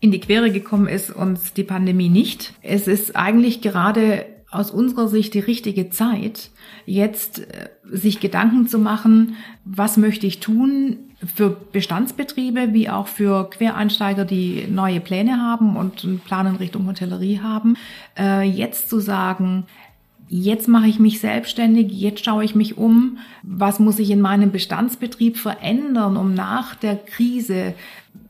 in die Quere gekommen ist uns die Pandemie nicht. Es ist eigentlich gerade aus unserer Sicht die richtige Zeit, jetzt äh, sich Gedanken zu machen, was möchte ich tun für Bestandsbetriebe wie auch für Quereinsteiger, die neue Pläne haben und einen Plan in Richtung Hotellerie haben, äh, jetzt zu sagen, jetzt mache ich mich selbstständig, jetzt schaue ich mich um, was muss ich in meinem Bestandsbetrieb verändern, um nach der Krise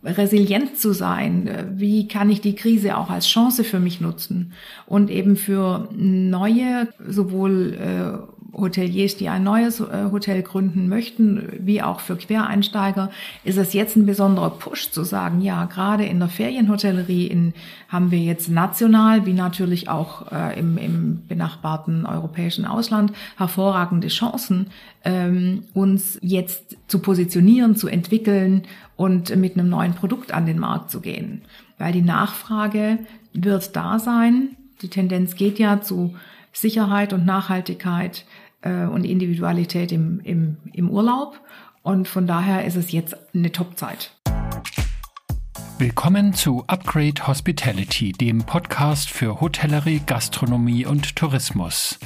resilient zu sein? Wie kann ich die Krise auch als Chance für mich nutzen? Und eben für neue, sowohl äh, Hoteliers, die ein neues äh, Hotel gründen möchten, wie auch für Quereinsteiger, ist es jetzt ein besonderer Push zu sagen, ja, gerade in der Ferienhotellerie in, haben wir jetzt national, wie natürlich auch äh, im, im benachbarten europäischen Ausland, hervorragende Chancen, ähm, uns jetzt zu positionieren, zu entwickeln und mit einem neuen Produkt an den Markt zu gehen. Weil die Nachfrage wird da sein. Die Tendenz geht ja zu Sicherheit und Nachhaltigkeit äh, und Individualität im, im, im Urlaub. Und von daher ist es jetzt eine Top-Zeit. Willkommen zu Upgrade Hospitality, dem Podcast für Hotellerie, Gastronomie und Tourismus.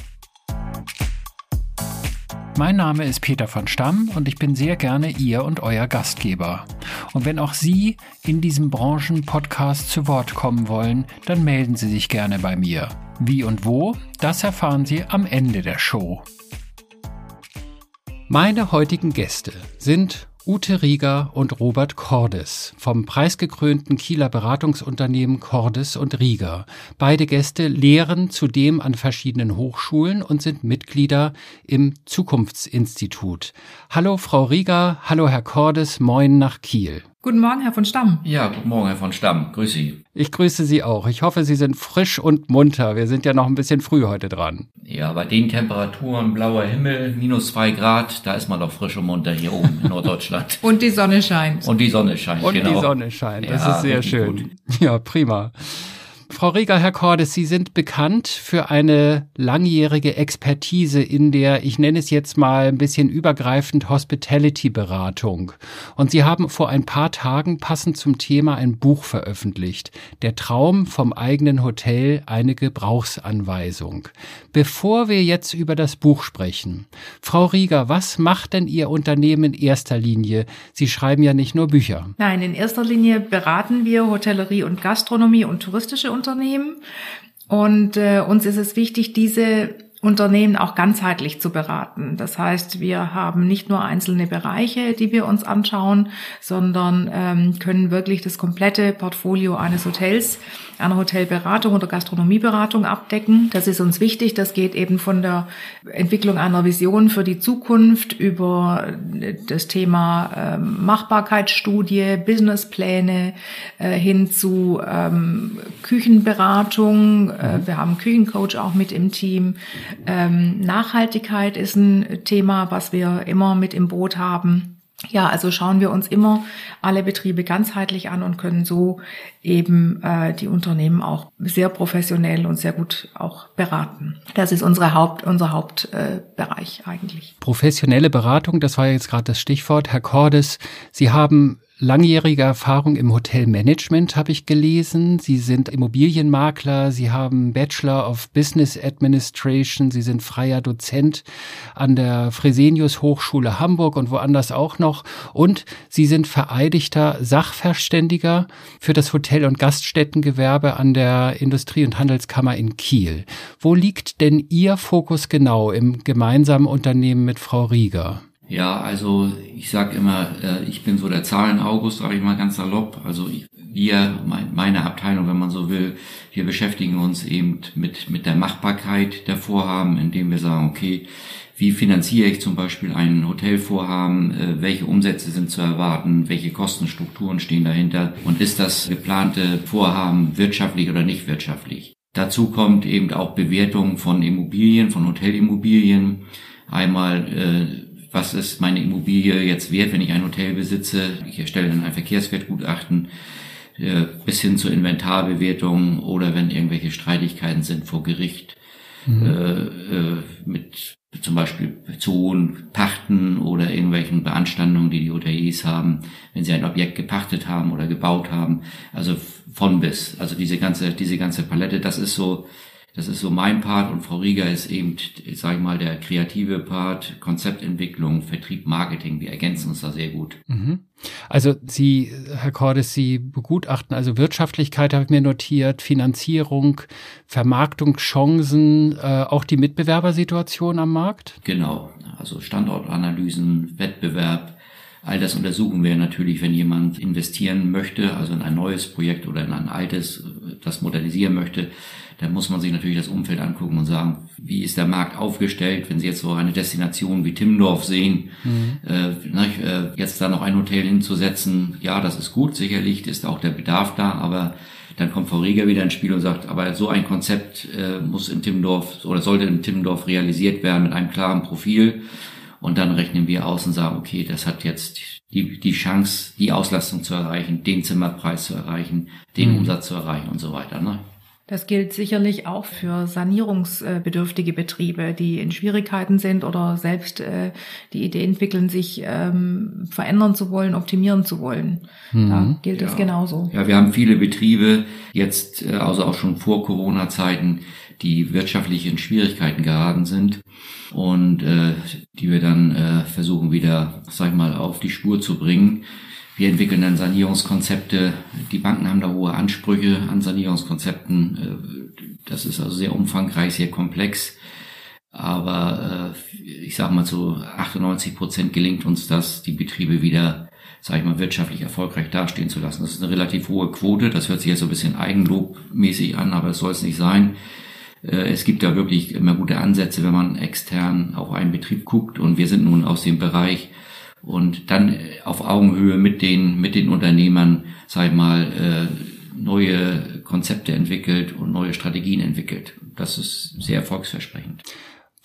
Mein Name ist Peter von Stamm und ich bin sehr gerne Ihr und Euer Gastgeber. Und wenn auch Sie in diesem Branchen-Podcast zu Wort kommen wollen, dann melden Sie sich gerne bei mir. Wie und wo, das erfahren Sie am Ende der Show. Meine heutigen Gäste sind Ute Rieger und Robert Cordes vom preisgekrönten Kieler Beratungsunternehmen Cordes und Rieger. Beide Gäste lehren zudem an verschiedenen Hochschulen und sind Mitglieder im Zukunftsinstitut. Hallo Frau Rieger, hallo Herr Cordes, moin nach Kiel. Guten Morgen, Herr von Stamm. Ja, guten Morgen, Herr von Stamm. Grüß Sie. Ich grüße Sie auch. Ich hoffe, Sie sind frisch und munter. Wir sind ja noch ein bisschen früh heute dran. Ja, bei den Temperaturen, blauer Himmel, minus zwei Grad, da ist man doch frisch und munter hier oben in Norddeutschland. und die Sonne scheint. Und die Sonne scheint, und genau. Und die Sonne scheint. Das ja, ist sehr schön. Gut. Ja, prima. Frau Rieger, Herr Cordes, Sie sind bekannt für eine langjährige Expertise in der, ich nenne es jetzt mal ein bisschen übergreifend, Hospitality-Beratung. Und Sie haben vor ein paar Tagen passend zum Thema ein Buch veröffentlicht. Der Traum vom eigenen Hotel, eine Gebrauchsanweisung. Bevor wir jetzt über das Buch sprechen, Frau Rieger, was macht denn Ihr Unternehmen in erster Linie? Sie schreiben ja nicht nur Bücher. Nein, in erster Linie beraten wir Hotellerie und Gastronomie und touristische Unternehmen. Und äh, uns ist es wichtig, diese Unternehmen auch ganzheitlich zu beraten. Das heißt, wir haben nicht nur einzelne Bereiche, die wir uns anschauen, sondern ähm, können wirklich das komplette Portfolio eines Hotels, einer Hotelberatung oder Gastronomieberatung abdecken. Das ist uns wichtig. Das geht eben von der Entwicklung einer Vision für die Zukunft über das Thema ähm, Machbarkeitsstudie, Businesspläne äh, hin zu ähm, Küchenberatung. Äh, wir haben Küchencoach auch mit im Team. Ähm, Nachhaltigkeit ist ein Thema, was wir immer mit im Boot haben. Ja, also schauen wir uns immer alle Betriebe ganzheitlich an und können so eben äh, die Unternehmen auch sehr professionell und sehr gut auch beraten. Das ist unsere Haupt, unser Hauptbereich äh, eigentlich. Professionelle Beratung, das war jetzt gerade das Stichwort. Herr Cordes, Sie haben langjährige Erfahrung im Hotelmanagement, habe ich gelesen. Sie sind Immobilienmakler, Sie haben Bachelor of Business Administration, Sie sind freier Dozent an der Fresenius Hochschule Hamburg und woanders auch noch. Und Sie sind vereidigter Sachverständiger für das Hotel- und Gaststättengewerbe an der Industrie- und Handelskammer in Kiel. Wo liegt denn Ihr Fokus genau im gemeinsamen Unternehmen mit Frau Rieger? Ja, also ich sag immer, äh, ich bin so der Zahlen-August, sage ich mal ganz salopp. Also wir, meine Abteilung, wenn man so will, wir beschäftigen uns eben mit, mit der Machbarkeit der Vorhaben, indem wir sagen, okay, wie finanziere ich zum Beispiel ein Hotelvorhaben, äh, welche Umsätze sind zu erwarten, welche Kostenstrukturen stehen dahinter und ist das geplante Vorhaben wirtschaftlich oder nicht wirtschaftlich. Dazu kommt eben auch Bewertung von Immobilien, von Hotelimmobilien. Einmal äh, was ist meine Immobilie jetzt wert, wenn ich ein Hotel besitze. Ich erstelle dann ein Verkehrswertgutachten äh, bis hin zur Inventarbewertung oder wenn irgendwelche Streitigkeiten sind vor Gericht. mhm. äh, mit zum Beispiel zu hohen Pachten oder irgendwelchen Beanstandungen, die die Hoteliers haben, wenn sie ein Objekt gepachtet haben oder gebaut haben. Also von bis. Also diese ganze, diese ganze Palette, das ist so, das ist so mein Part und Frau Rieger ist eben, sag ich mal, der kreative Part, Konzeptentwicklung, Vertrieb, Marketing. Wir ergänzen uns da sehr gut. Mhm. Also Sie, Herr Cordes, Sie begutachten also Wirtschaftlichkeit, habe ich mir notiert, Finanzierung, Vermarktungschancen, äh, auch die Mitbewerbersituation am Markt? Genau, also Standortanalysen, Wettbewerb, All das untersuchen wir natürlich, wenn jemand investieren möchte, also in ein neues Projekt oder in ein altes, das modernisieren möchte. Da muss man sich natürlich das Umfeld angucken und sagen, wie ist der Markt aufgestellt, wenn Sie jetzt so eine Destination wie Timmendorf sehen, mhm. äh, äh, jetzt da noch ein Hotel hinzusetzen, ja, das ist gut, sicherlich ist auch der Bedarf da, aber dann kommt Frau Rieger wieder ins Spiel und sagt, aber so ein Konzept äh, muss in Timmendorf oder sollte in Timmendorf realisiert werden mit einem klaren Profil. Und dann rechnen wir aus und sagen, okay, das hat jetzt die, die Chance, die Auslastung zu erreichen, den Zimmerpreis zu erreichen, den mhm. Umsatz zu erreichen und so weiter. Ne? Das gilt sicherlich auch für sanierungsbedürftige Betriebe, die in Schwierigkeiten sind oder selbst äh, die Idee entwickeln, sich ähm, verändern zu wollen, optimieren zu wollen. Mhm. Da gilt ja. das genauso. Ja, wir haben viele Betriebe jetzt, äh, also auch schon vor Corona-Zeiten, die wirtschaftlich in Schwierigkeiten geraten sind und äh, die wir dann äh, versuchen wieder, sag ich mal, auf die Spur zu bringen. Wir entwickeln dann Sanierungskonzepte. Die Banken haben da hohe Ansprüche an Sanierungskonzepten. Äh, das ist also sehr umfangreich, sehr komplex. Aber äh, ich sage mal zu 98 Prozent gelingt uns das, die Betriebe wieder, sage ich mal, wirtschaftlich erfolgreich dastehen zu lassen. Das ist eine relativ hohe Quote. Das hört sich jetzt so ein bisschen eigenlobmäßig an, aber es soll es nicht sein. Äh, es gibt da wirklich immer gute Ansätze, wenn man extern auf einen Betrieb guckt und wir sind nun aus dem Bereich und dann auf Augenhöhe mit den, mit den Unternehmern, sag ich mal, äh, neue Konzepte entwickelt und neue Strategien entwickelt. Das ist sehr erfolgsversprechend.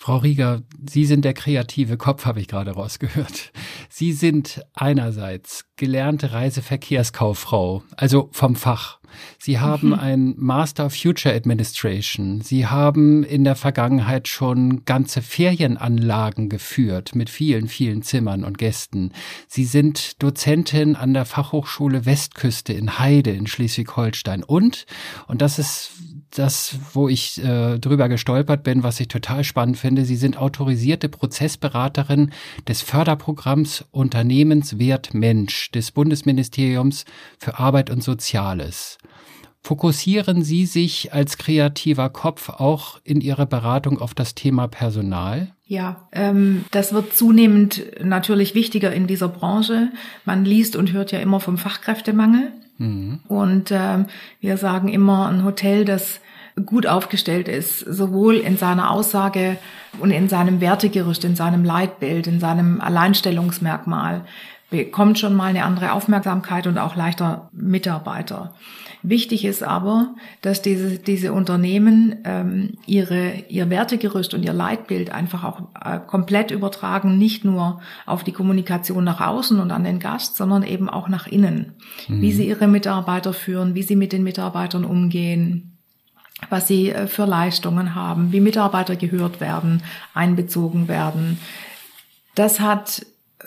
Frau Rieger, Sie sind der kreative Kopf, habe ich gerade rausgehört. Sie sind einerseits gelernte Reiseverkehrskauffrau, also vom Fach. Sie haben mhm. ein Master of Future Administration. Sie haben in der Vergangenheit schon ganze Ferienanlagen geführt mit vielen, vielen Zimmern und Gästen. Sie sind Dozentin an der Fachhochschule Westküste in Heide in Schleswig-Holstein. Und, und das ist das, wo ich äh, drüber gestolpert bin, was ich total spannend finde. Sie sind autorisierte Prozessberaterin des Förderprogramms Unternehmenswert Mensch des Bundesministeriums für Arbeit und Soziales. Fokussieren Sie sich als kreativer Kopf auch in Ihrer Beratung auf das Thema Personal? Ja, ähm, das wird zunehmend natürlich wichtiger in dieser Branche. Man liest und hört ja immer vom Fachkräftemangel. Mhm. Und ähm, wir sagen immer, ein Hotel, das gut aufgestellt ist, sowohl in seiner Aussage und in seinem Wertegerüst, in seinem Leitbild, in seinem Alleinstellungsmerkmal, bekommt schon mal eine andere Aufmerksamkeit und auch leichter Mitarbeiter. Wichtig ist aber, dass diese, diese Unternehmen ähm, ihre, ihr Wertegerüst und ihr Leitbild einfach auch äh, komplett übertragen, nicht nur auf die Kommunikation nach außen und an den Gast, sondern eben auch nach innen. Mhm. Wie sie ihre Mitarbeiter führen, wie sie mit den Mitarbeitern umgehen, was sie äh, für Leistungen haben, wie Mitarbeiter gehört werden, einbezogen werden. Das hat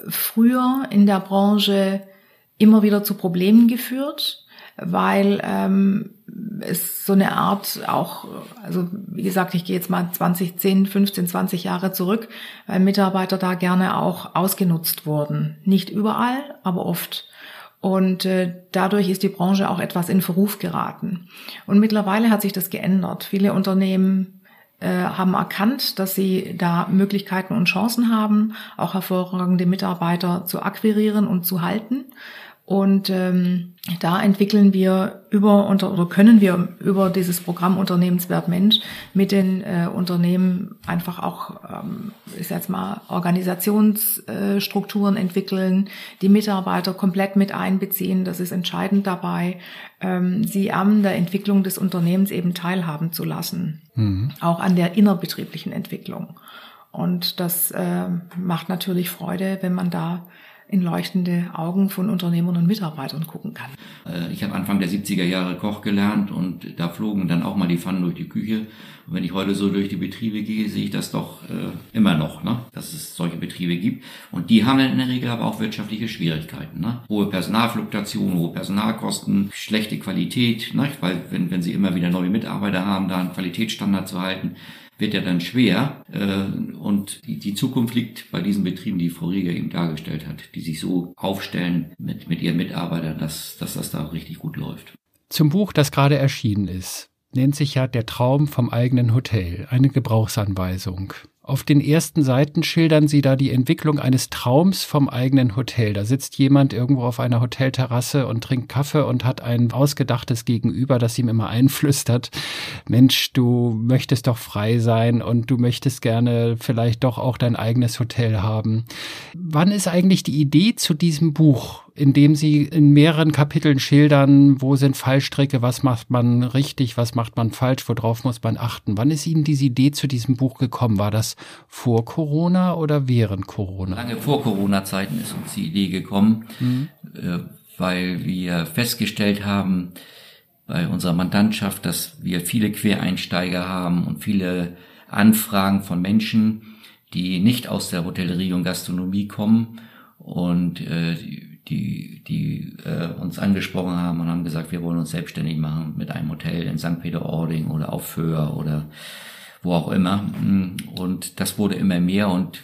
früher in der Branche immer wieder zu Problemen geführt weil ähm, es so eine Art auch, also wie gesagt, ich gehe jetzt mal 20, 10, 15, 20 Jahre zurück, weil Mitarbeiter da gerne auch ausgenutzt wurden. Nicht überall, aber oft. Und äh, dadurch ist die Branche auch etwas in Verruf geraten. Und mittlerweile hat sich das geändert. Viele Unternehmen äh, haben erkannt, dass sie da Möglichkeiten und Chancen haben, auch hervorragende Mitarbeiter zu akquirieren und zu halten. Und ähm, da entwickeln wir über unter, oder können wir über dieses Programm Unternehmenswert Mensch mit den äh, Unternehmen einfach auch, ähm, ich sag jetzt mal, Organisationsstrukturen äh, entwickeln, die Mitarbeiter komplett mit einbeziehen. Das ist entscheidend dabei, ähm, sie an der Entwicklung des Unternehmens eben teilhaben zu lassen, mhm. auch an der innerbetrieblichen Entwicklung. Und das äh, macht natürlich Freude, wenn man da in leuchtende Augen von Unternehmern und Mitarbeitern gucken kann. Äh, ich habe Anfang der 70er Jahre Koch gelernt und da flogen dann auch mal die Pfannen durch die Küche. Und wenn ich heute so durch die Betriebe gehe, sehe ich das doch äh, immer noch, ne? dass es solche Betriebe gibt. Und die haben in der Regel aber auch wirtschaftliche Schwierigkeiten. Ne? Hohe Personalfluktuation, hohe Personalkosten, schlechte Qualität, ne? weil wenn, wenn sie immer wieder neue Mitarbeiter haben, da einen Qualitätsstandard zu halten, wird ja dann schwer. Äh, und die Zukunft liegt bei diesen Betrieben, die Frau Rieger eben dargestellt hat, die sich so aufstellen mit, mit ihren Mitarbeitern, dass, dass das da richtig gut läuft. Zum Buch, das gerade erschienen ist, nennt sich ja Der Traum vom eigenen Hotel, eine Gebrauchsanweisung. Auf den ersten Seiten schildern sie da die Entwicklung eines Traums vom eigenen Hotel. Da sitzt jemand irgendwo auf einer Hotelterrasse und trinkt Kaffee und hat ein ausgedachtes Gegenüber, das ihm immer einflüstert, Mensch, du möchtest doch frei sein und du möchtest gerne vielleicht doch auch dein eigenes Hotel haben. Wann ist eigentlich die Idee zu diesem Buch indem sie in mehreren Kapiteln schildern, wo sind Fallstricke, was macht man richtig, was macht man falsch, worauf muss man achten. Wann ist Ihnen diese Idee zu diesem Buch gekommen? War das vor Corona oder während Corona? Lange vor Corona-Zeiten ist uns die Idee gekommen, mhm. äh, weil wir festgestellt haben bei unserer Mandantschaft, dass wir viele Quereinsteiger haben und viele Anfragen von Menschen, die nicht aus der Hotellerie und Gastronomie kommen und äh, die, die äh, uns angesprochen haben und haben gesagt, wir wollen uns selbstständig machen mit einem Hotel in St. Peter-Ording oder auf Föhr oder wo auch immer. Und das wurde immer mehr und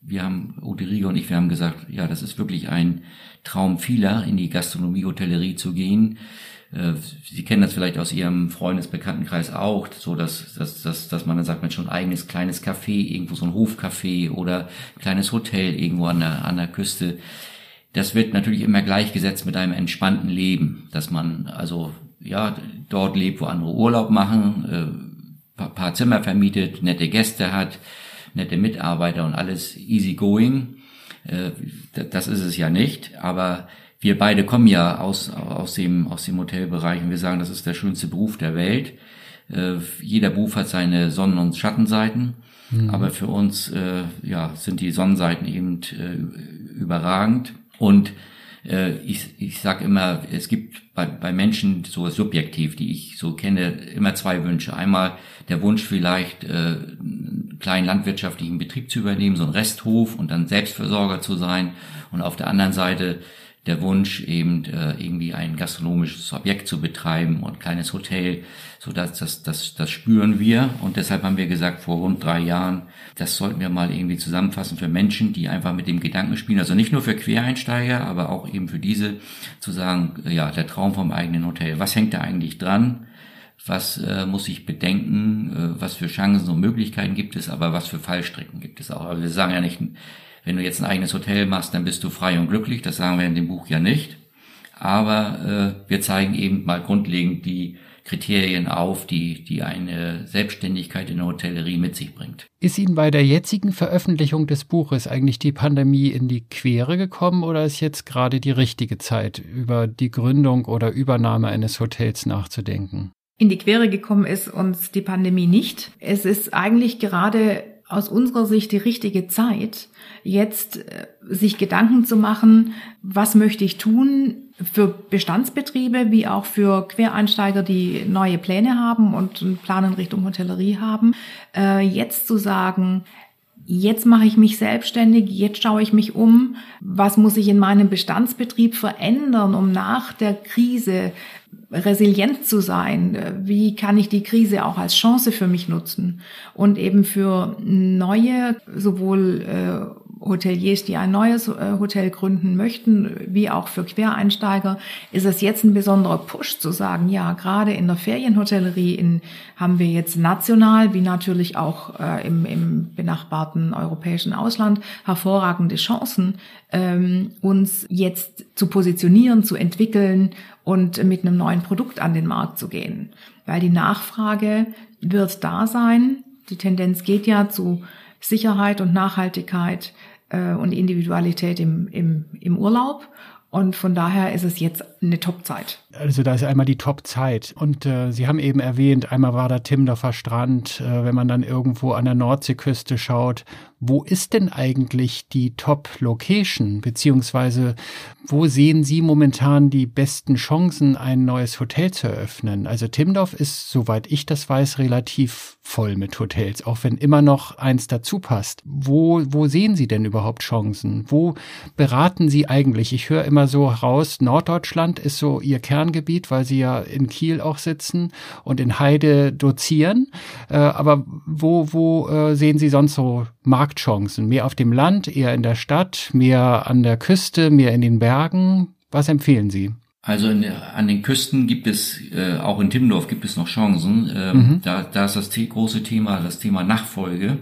wir haben, Ute Rieger und ich, wir haben gesagt, ja, das ist wirklich ein Traum vieler, in die Gastronomie, Hotellerie zu gehen. Äh, Sie kennen das vielleicht aus Ihrem Freundesbekanntenkreis auch, so dass, dass, dass, dass man dann sagt, man schon ein eigenes kleines Café, irgendwo so ein Hofcafé oder ein kleines Hotel irgendwo an der, an der Küste das wird natürlich immer gleichgesetzt mit einem entspannten Leben, dass man also ja dort lebt, wo andere Urlaub machen, äh, paar Zimmer vermietet, nette Gäste hat, nette Mitarbeiter und alles easy going. Äh, das ist es ja nicht, aber wir beide kommen ja aus, aus, dem, aus dem Hotelbereich und wir sagen, das ist der schönste Beruf der Welt. Äh, jeder Beruf hat seine Sonnen- und Schattenseiten, mhm. aber für uns äh, ja, sind die Sonnenseiten eben äh, überragend. Und äh, ich, ich sage immer, es gibt bei, bei Menschen so subjektiv, die ich so kenne, immer zwei Wünsche. Einmal der Wunsch vielleicht, äh, einen kleinen landwirtschaftlichen Betrieb zu übernehmen, so ein Resthof und dann Selbstversorger zu sein. Und auf der anderen Seite der Wunsch, eben äh, irgendwie ein gastronomisches Objekt zu betreiben und ein kleines Hotel, so dass das, das, das spüren wir. Und deshalb haben wir gesagt, vor rund drei Jahren, das sollten wir mal irgendwie zusammenfassen für Menschen, die einfach mit dem Gedanken spielen. Also nicht nur für Quereinsteiger, aber auch eben für diese zu sagen, ja, der Traum vom eigenen Hotel. Was hängt da eigentlich dran? Was äh, muss ich bedenken? Äh, was für Chancen und Möglichkeiten gibt es? Aber was für Fallstrecken gibt es auch? Aber wir sagen ja nicht, wenn du jetzt ein eigenes Hotel machst, dann bist du frei und glücklich. Das sagen wir in dem Buch ja nicht. Aber äh, wir zeigen eben mal grundlegend die Kriterien auf, die, die eine Selbstständigkeit in der Hotellerie mit sich bringt. Ist Ihnen bei der jetzigen Veröffentlichung des Buches eigentlich die Pandemie in die Quere gekommen oder ist jetzt gerade die richtige Zeit, über die Gründung oder Übernahme eines Hotels nachzudenken? In die Quere gekommen ist uns die Pandemie nicht. Es ist eigentlich gerade aus unserer Sicht die richtige Zeit, jetzt äh, sich Gedanken zu machen, was möchte ich tun für Bestandsbetriebe wie auch für Quereinsteiger, die neue Pläne haben und einen Plan in Richtung Hotellerie haben, äh, jetzt zu sagen, jetzt mache ich mich selbstständig, jetzt schaue ich mich um, was muss ich in meinem Bestandsbetrieb verändern, um nach der Krise resilient zu sein? Wie kann ich die Krise auch als Chance für mich nutzen? Und eben für neue, sowohl äh, Hoteliers, die ein neues äh, Hotel gründen möchten, wie auch für Quereinsteiger, ist es jetzt ein besonderer Push zu sagen, ja, gerade in der Ferienhotellerie in, haben wir jetzt national, wie natürlich auch äh, im, im benachbarten europäischen Ausland, hervorragende Chancen, ähm, uns jetzt zu positionieren, zu entwickeln und mit einem neuen Produkt an den Markt zu gehen. Weil die Nachfrage wird da sein. Die Tendenz geht ja zu Sicherheit und Nachhaltigkeit äh, und Individualität im, im, im Urlaub. Und von daher ist es jetzt eine Top-Zeit. Also da ist einmal die Top-Zeit. Und äh, Sie haben eben erwähnt, einmal war da Timdorfer Strand. Äh, wenn man dann irgendwo an der Nordseeküste schaut, Wo ist denn eigentlich die Top-Location, beziehungsweise wo sehen Sie momentan die besten Chancen, ein neues Hotel zu eröffnen? Also Timdorf ist, soweit ich das weiß, relativ voll mit Hotels, auch wenn immer noch eins dazu passt. Wo, wo sehen Sie denn überhaupt Chancen? Wo beraten Sie eigentlich? Ich höre immer so raus, Norddeutschland ist so Ihr Kerngebiet, weil Sie ja in Kiel auch sitzen und in Heide dozieren. Äh, aber wo, wo äh, sehen Sie sonst so Marktchancen? Mehr auf dem Land, eher in der Stadt, mehr an der Küste, mehr in den Bergen? Was empfehlen Sie? Also in, an den Küsten gibt es, äh, auch in Timmendorf gibt es noch Chancen. Ähm, mhm. da, da ist das große Thema, das Thema Nachfolge,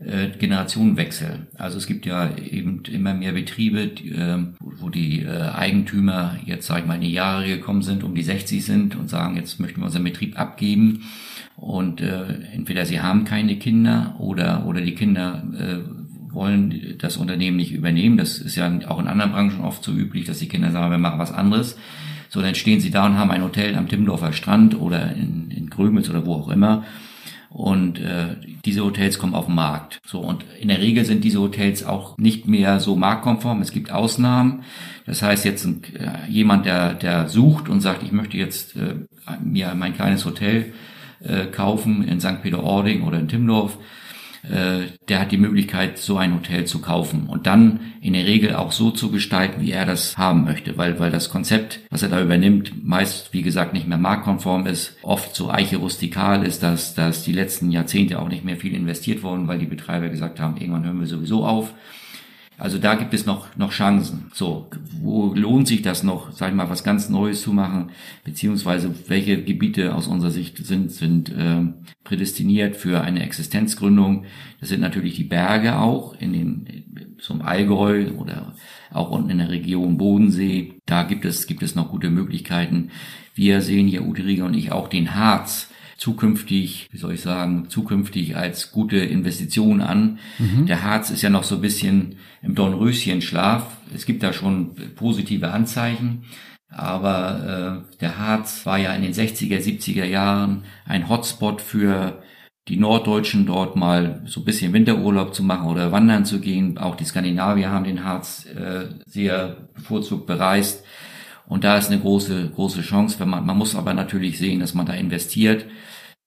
äh, Generationenwechsel. Also es gibt ja eben immer mehr Betriebe, die, äh, wo die äh, Eigentümer jetzt, sag ich mal, in die Jahre gekommen sind, um die 60 sind und sagen, jetzt möchten wir unseren Betrieb abgeben. Und äh, entweder sie haben keine Kinder oder, oder die Kinder äh, wollen das Unternehmen nicht übernehmen. Das ist ja auch in anderen Branchen oft so üblich, dass die Kinder sagen, wir machen was anderes. So, dann stehen sie da und haben ein Hotel am Timmendorfer Strand oder in, in Grömitz oder wo auch immer. Und äh, diese Hotels kommen auf den Markt. So und in der Regel sind diese Hotels auch nicht mehr so marktkonform. Es gibt Ausnahmen. Das heißt jetzt ein, äh, jemand, der der sucht und sagt, ich möchte jetzt äh, mir mein kleines Hotel äh, kaufen in St. Peter-Ording oder in Timmendorf, äh, der hat die Möglichkeit, so ein Hotel zu kaufen und dann in der Regel auch so zu gestalten, wie er das haben möchte, weil, weil das Konzept, was er da übernimmt, meist, wie gesagt, nicht mehr marktkonform ist, oft so eiche rustikal ist, dass, dass die letzten Jahrzehnte auch nicht mehr viel investiert wurden, weil die Betreiber gesagt haben, irgendwann hören wir sowieso auf. Also da gibt es noch, noch Chancen. So, wo lohnt sich das noch, sag ich mal, was ganz Neues zu machen, beziehungsweise welche Gebiete aus unserer Sicht sind, sind äh, prädestiniert für eine Existenzgründung. Das sind natürlich die Berge auch, in den, zum Allgäu oder auch unten in der Region Bodensee. Da gibt es, gibt es noch gute Möglichkeiten. Wir sehen hier, Ute Rieger und ich, auch den Harz zukünftig, wie soll ich sagen, zukünftig als gute Investition an. Mhm. Der Harz ist ja noch so ein bisschen im Dornröschenschlaf. Es gibt da schon positive Anzeichen. Aber äh, der Harz war ja in den 60er, 70er Jahren ein Hotspot für die Norddeutschen dort mal so ein bisschen Winterurlaub zu machen oder wandern zu gehen. Auch die Skandinavier haben den Harz äh, sehr bevorzugt bereist. Und da ist eine große, große Chance, wenn man, man muss aber natürlich sehen, dass man da investiert.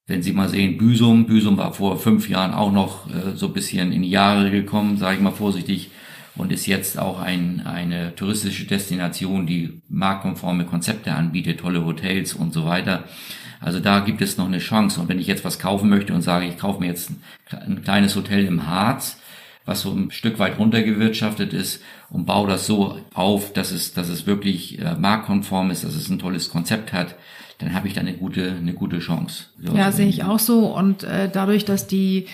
Wenn Sie mal sehen, Büsum, Büsum war vor fünf Jahren auch noch äh, so ein bisschen in die Jahre gekommen, sage ich mal vorsichtig, und ist jetzt auch ein, eine touristische Destination, die marktkonforme Konzepte anbietet, tolle Hotels und so weiter. Also da gibt es noch eine Chance. Und wenn ich jetzt was kaufen möchte und sage, ich kaufe mir jetzt ein kleines Hotel im Harz, was so ein Stück weit runtergewirtschaftet ist und baue das so auf, dass es, dass es wirklich äh, marktkonform ist, dass es ein tolles Konzept hat, dann habe ich da eine gute, eine gute Chance. So ja, sehe ich auch so. Und äh, dadurch, dass die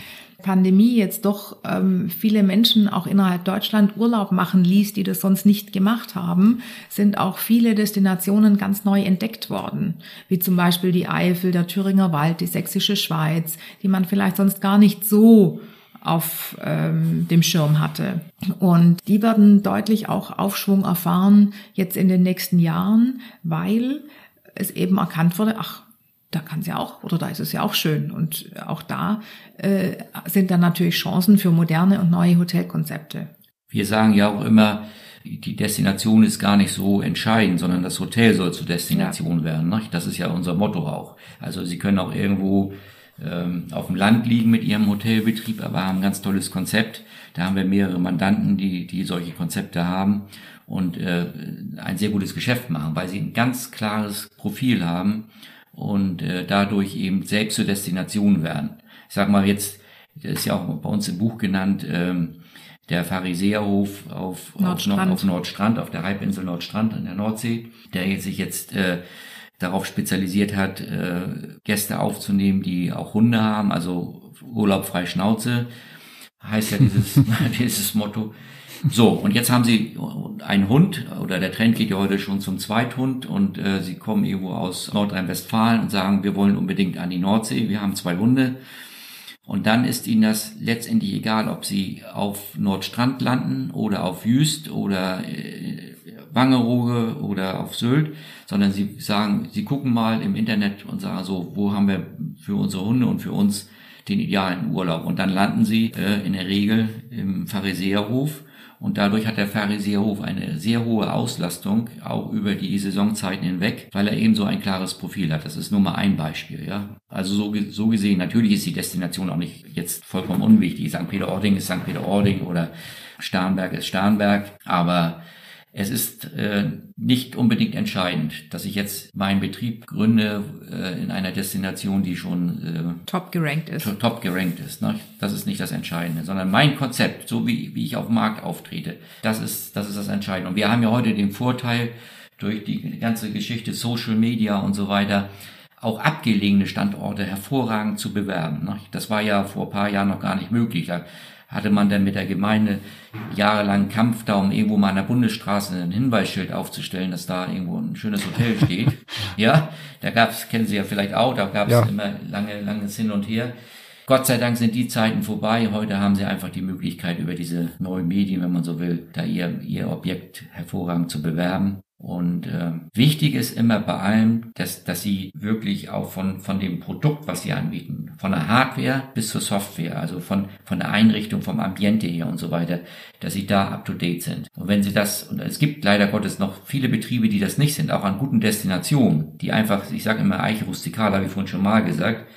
Pandemie jetzt doch ähm, viele Menschen auch innerhalb Deutschland Urlaub machen ließ, die das sonst nicht gemacht haben, sind auch viele Destinationen ganz neu entdeckt worden, wie zum Beispiel die Eifel, der Thüringer Wald, die Sächsische Schweiz, die man vielleicht sonst gar nicht so auf ähm, dem Schirm hatte. Und die werden deutlich auch Aufschwung erfahren jetzt in den nächsten Jahren, weil es eben erkannt wurde, ach, da kann es ja auch oder da ist es ja auch schön. Und auch da äh, sind dann natürlich Chancen für moderne und neue Hotelkonzepte. Wir sagen ja auch immer, die Destination ist gar nicht so entscheidend, sondern das Hotel soll zur Destination ja. werden. Ne? Das ist ja unser Motto auch. Also Sie können auch irgendwo ähm, auf dem Land liegen mit ihrem Hotelbetrieb, aber haben ein ganz tolles Konzept. Da haben wir mehrere Mandanten, die, die solche Konzepte haben und äh, ein sehr gutes Geschäft machen, weil sie ein ganz klares Profil haben und äh, dadurch eben selbst zur Destination werden. Ich sag mal jetzt, das ist ja auch bei uns im Buch genannt, ähm, der Pharisäerhof auf Nordstrand. Auf, auf Nordstrand, auf der Halbinsel Nordstrand in der Nordsee, der sich jetzt äh, darauf spezialisiert hat, äh, Gäste aufzunehmen, die auch Hunde haben, also Urlaub frei Schnauze, heißt ja dieses, dieses Motto. So, und jetzt haben sie einen Hund, oder der Trend geht ja heute schon zum Zweithund, und äh, sie kommen irgendwo aus Nordrhein-Westfalen und sagen, wir wollen unbedingt an die Nordsee, wir haben zwei Hunde. Und dann ist ihnen das letztendlich egal, ob sie auf Nordstrand landen oder auf Jüst oder äh, Wangerooge oder auf Sylt, sondern sie sagen, sie gucken mal im Internet und sagen so, wo haben wir für unsere Hunde und für uns den idealen Urlaub. Und dann landen sie äh, in der Regel im Pharisäerhof und dadurch hat der Pharisäerhof eine sehr hohe Auslastung, auch über die Saisonzeiten hinweg, weil er eben so ein klares Profil hat. Das ist nur mal ein Beispiel, ja. Also so, so gesehen, natürlich ist die Destination auch nicht jetzt vollkommen unwichtig. St. Peter-Ording ist St. Peter-Ording oder Starnberg ist Starnberg, aber es ist äh, nicht unbedingt entscheidend, dass ich jetzt meinen Betrieb gründe äh, in einer Destination, die schon äh, top gerankt ist. Top gerankt ist. Ne? Das ist nicht das Entscheidende, sondern mein Konzept, so wie, wie ich auf dem Markt auftrete, das ist, das ist das Entscheidende. Und wir haben ja heute den Vorteil durch die ganze Geschichte Social Media und so weiter, auch abgelegene Standorte hervorragend zu bewerben. Ne? Das war ja vor paar Jahren noch gar nicht möglich. Da hatte man dann mit der Gemeinde jahrelang Kampf da, um irgendwo mal an der Bundesstraße ein Hinweisschild aufzustellen, dass da irgendwo ein schönes Hotel steht. ja, da gab's, kennen Sie ja vielleicht auch, da gab's ja. immer lange, langes Hin und Her. Gott sei Dank sind die Zeiten vorbei. Heute haben sie einfach die Möglichkeit, über diese neuen Medien, wenn man so will, da ihr, ihr Objekt hervorragend zu bewerben. Und äh, wichtig ist immer bei allem, dass, dass sie wirklich auch von, von dem Produkt, was sie anbieten, von der Hardware bis zur Software, also von, von der Einrichtung, vom Ambiente her und so weiter, dass sie da up to date sind. Und wenn sie das, und es gibt leider Gottes noch viele Betriebe, die das nicht sind, auch an guten Destinationen, die einfach, ich sage immer Eiche rustikal, habe ich vorhin schon mal gesagt,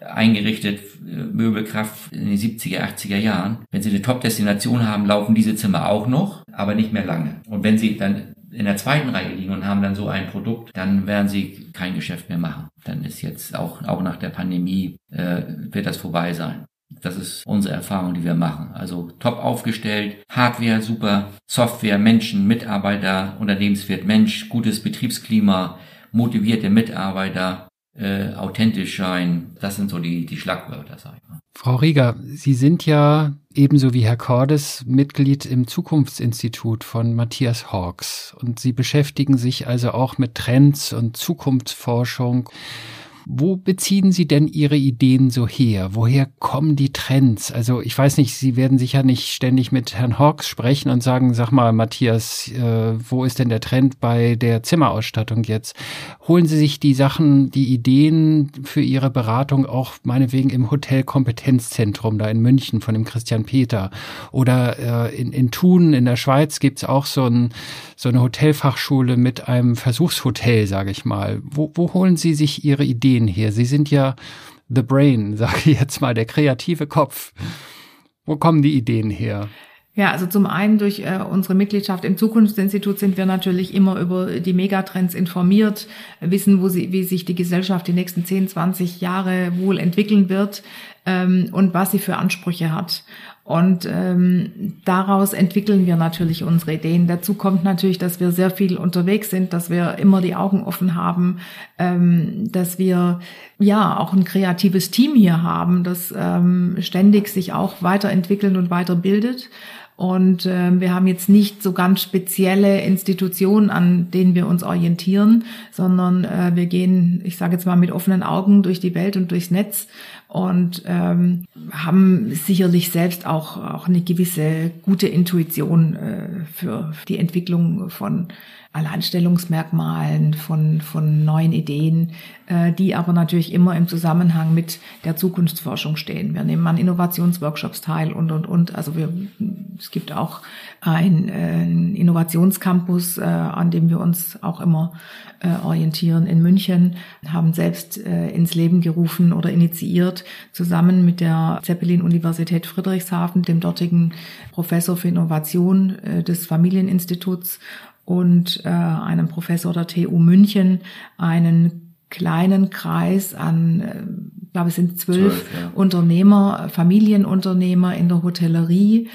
eingerichtet, äh, Möbelkraft in den 70er, 80er Jahren. Wenn Sie eine Top-Destination haben, laufen diese Zimmer auch noch, aber nicht mehr lange. Und wenn Sie dann in der zweiten Reihe liegen und haben dann so ein Produkt, dann werden sie kein Geschäft mehr machen. Dann ist jetzt auch, auch nach der Pandemie, äh, wird das vorbei sein. Das ist unsere Erfahrung, die wir machen. Also top aufgestellt, Hardware super, Software, Menschen, Mitarbeiter, Unternehmenswert Mensch, gutes Betriebsklima, motivierte Mitarbeiter, äh, authentisch sein. Das sind so die, die Schlagwörter, sag ich mal. Frau Rieger, Sie sind ja ebenso wie Herr Cordes Mitglied im Zukunftsinstitut von Matthias Hawks und Sie beschäftigen sich also auch mit Trends und Zukunftsforschung. Wo beziehen Sie denn Ihre Ideen so her? Woher kommen die Trends? Also ich weiß nicht, Sie werden sicher nicht ständig mit Herrn Hawks sprechen und sagen, sag mal, Matthias, äh, wo ist denn der Trend bei der Zimmerausstattung jetzt? Holen Sie sich die Sachen, die Ideen für Ihre Beratung auch meinetwegen im Hotelkompetenzzentrum da in München von dem Christian Peter oder äh, in, in Thun in der Schweiz gibt's auch so, ein, so eine Hotelfachschule mit einem Versuchshotel, sage ich mal. Wo, wo holen Sie sich Ihre Ideen Ideen hier? Sie sind ja the brain, sage ich jetzt mal, der kreative Kopf. Wo kommen die Ideen her? Ja, also zum einen durch äh, unsere Mitgliedschaft im Zukunftsinstitut sind wir natürlich immer über die Megatrends informiert, wissen, wo sie, wie sich die Gesellschaft die nächsten 10, 20 Jahre wohl entwickeln wird ähm, und was sie für Ansprüche hat. Und ähm, daraus entwickeln wir natürlich unsere Ideen. Dazu kommt natürlich, dass wir sehr viel unterwegs sind, dass wir immer die Augen offen haben, ähm, dass wir ja auch ein kreatives Team hier haben, das ähm, ständig sich auch weiterentwickelt und weiterbildet. Und äh, wir haben jetzt nicht so ganz spezielle Institutionen, an denen wir uns orientieren, sondern äh, wir gehen, ich sage jetzt mal, mit offenen Augen durch die Welt und durchs Netz und ähm, haben sicherlich selbst auch, auch eine gewisse gute Intuition äh, für die Entwicklung von Alleinstellungsmerkmalen, von, von neuen Ideen, äh, die aber natürlich immer im Zusammenhang mit der Zukunftsforschung stehen. Wir nehmen an Innovationsworkshops teil und, und, und. Also wir, es gibt auch ein, äh, Innovationscampus, äh, an dem wir uns auch immer äh, orientieren in München, haben selbst äh, ins Leben gerufen oder initiiert, zusammen mit der Zeppelin-Universität Friedrichshafen, dem dortigen Professor für Innovation äh, des Familieninstituts und äh, einem Professor der TU München einen kleinen Kreis an, äh, ich glaube, es sind zwölf, zwölf ja. Unternehmer, Familienunternehmer in der Hotellerie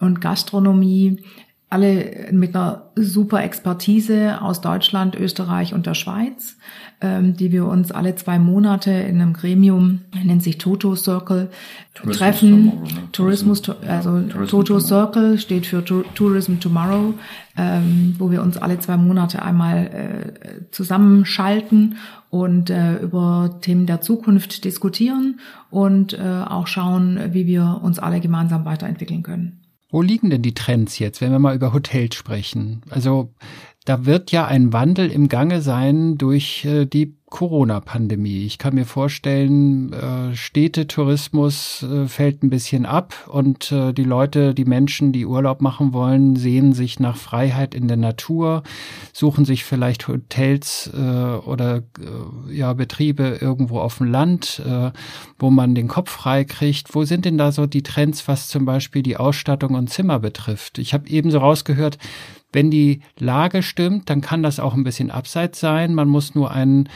und Gastronomie, alle mit einer super Expertise aus Deutschland, Österreich und der Schweiz, ähm, die wir uns alle zwei Monate in einem Gremium, nennt sich Toto Circle, Tourismus treffen. Tomorrow, ne? Tourismus, also Tourism Toto Tomorrow. Circle steht für Tourism Tomorrow, ähm, wo wir uns alle zwei Monate einmal äh, zusammenschalten und äh, über Themen der Zukunft diskutieren und äh, auch schauen, wie wir uns alle gemeinsam weiterentwickeln können. Wo liegen denn die Trends jetzt, wenn wir mal über Hotels sprechen? Also da wird ja ein Wandel im Gange sein durch äh, die Corona-Pandemie. Ich kann mir vorstellen, äh, Städtetourismus äh, fällt ein bisschen ab und äh, die Leute, die Menschen, die Urlaub machen wollen, sehen sich nach Freiheit in der Natur, suchen sich vielleicht Hotels äh, oder äh, ja Betriebe irgendwo auf dem Land, äh, wo man den Kopf frei kriegt. Wo sind denn da so die Trends, was zum Beispiel die Ausstattung und Zimmer betrifft? Ich habe ebenso rausgehört, wenn die Lage stimmt, dann kann das auch ein bisschen abseits sein. Man muss nur ein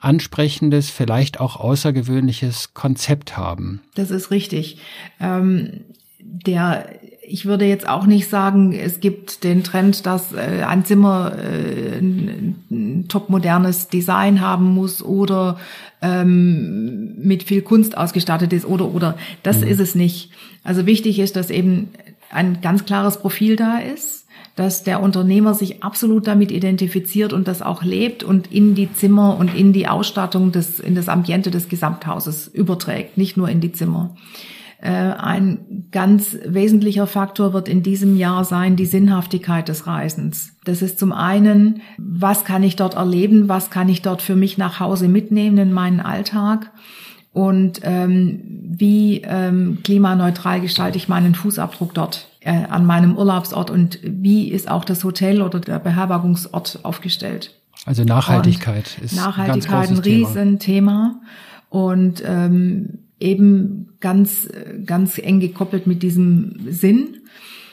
ansprechendes, vielleicht auch außergewöhnliches Konzept haben. Das ist richtig. Ähm, der ich würde jetzt auch nicht sagen, es gibt den Trend, dass äh, ein Zimmer äh, ein, ein topmodernes Design haben muss oder ähm, mit viel Kunst ausgestattet ist oder oder. Das mhm. ist es nicht. Also wichtig ist, dass eben ein ganz klares Profil da ist dass der Unternehmer sich absolut damit identifiziert und das auch lebt und in die Zimmer und in die Ausstattung des, in das Ambiente des Gesamthauses überträgt, nicht nur in die Zimmer. Äh, ein ganz wesentlicher Faktor wird in diesem Jahr sein die Sinnhaftigkeit des Reisens. Das ist zum einen, was kann ich dort erleben, was kann ich dort für mich nach Hause mitnehmen in meinen Alltag und ähm, wie ähm, klimaneutral gestalte ich meinen Fußabdruck dort an meinem Urlaubsort und wie ist auch das Hotel oder der Beherbergungsort aufgestellt. Also Nachhaltigkeit und ist Nachhaltigkeit ein, ein Riesenthema und ähm, eben ganz ganz eng gekoppelt mit diesem Sinn.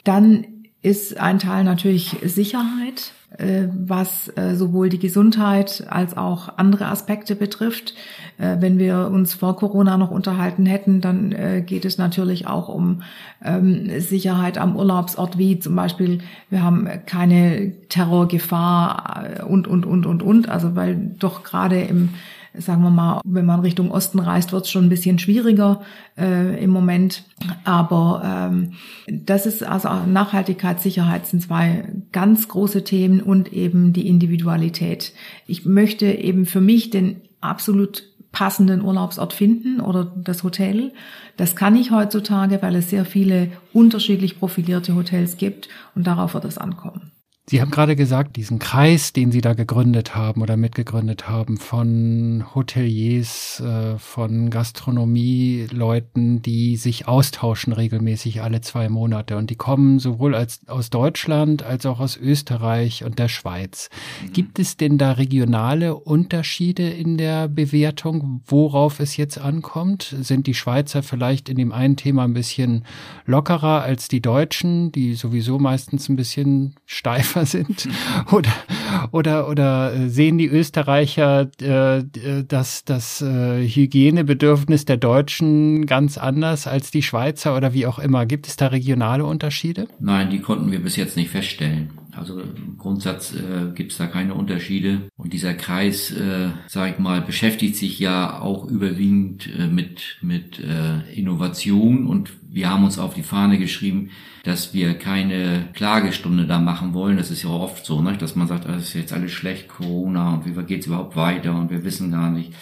Dann ist ein Teil natürlich Sicherheit, äh, was äh, sowohl die Gesundheit als auch andere Aspekte betrifft. Äh, wenn wir uns vor Corona noch unterhalten hätten, dann geht es natürlich auch um ähm, Sicherheit am Urlaubsort, wie zum Beispiel, wir haben keine Terrorgefahr und, und, und, und, und. Also weil doch gerade im sagen wir mal, wenn man Richtung Osten reist, wird es schon ein bisschen schwieriger äh, im Moment. Aber ähm, das ist also Nachhaltigkeit, Sicherheit sind zwei ganz große Themen und eben die Individualität. Ich möchte eben für mich den absolut passenden Urlaubsort finden oder das Hotel. Das kann ich heutzutage, weil es sehr viele unterschiedlich profilierte Hotels gibt und darauf wird es ankommen. Sie haben gerade gesagt, diesen Kreis, den Sie da gegründet haben oder mitgegründet haben von Hoteliers, äh, von Gastronomieleuten, die sich austauschen regelmäßig alle zwei Monate und die kommen sowohl als, aus Deutschland als auch aus Österreich und der Schweiz. Mhm. Gibt es denn da regionale Unterschiede in der Bewertung, worauf es jetzt ankommt? Sind die Schweizer vielleicht in dem einen Thema ein bisschen lockerer als die Deutschen, die sowieso meistens ein bisschen steifer Österreicher sind. Oder oder oder sehen die Österreicher äh, das das äh, Hygienebedürfnis der Deutschen ganz anders als die Schweizer oder wie auch immer? Gibt es da regionale Unterschiede? Nein die konnten wir bis jetzt nicht feststellen also im Grundsatz äh, gibt es da keine Unterschiede. Und dieser Kreis, äh, sag ich mal, beschäftigt sich ja auch überwiegend äh, mit, mit äh, Innovation. Und wir haben uns auf die Fahne geschrieben, dass wir keine Klagestunde da machen wollen. Das ist ja oft so, ne? dass man sagt, das ist jetzt alles schlecht, Corona und wie geht's überhaupt weiter und wir wissen gar nicht.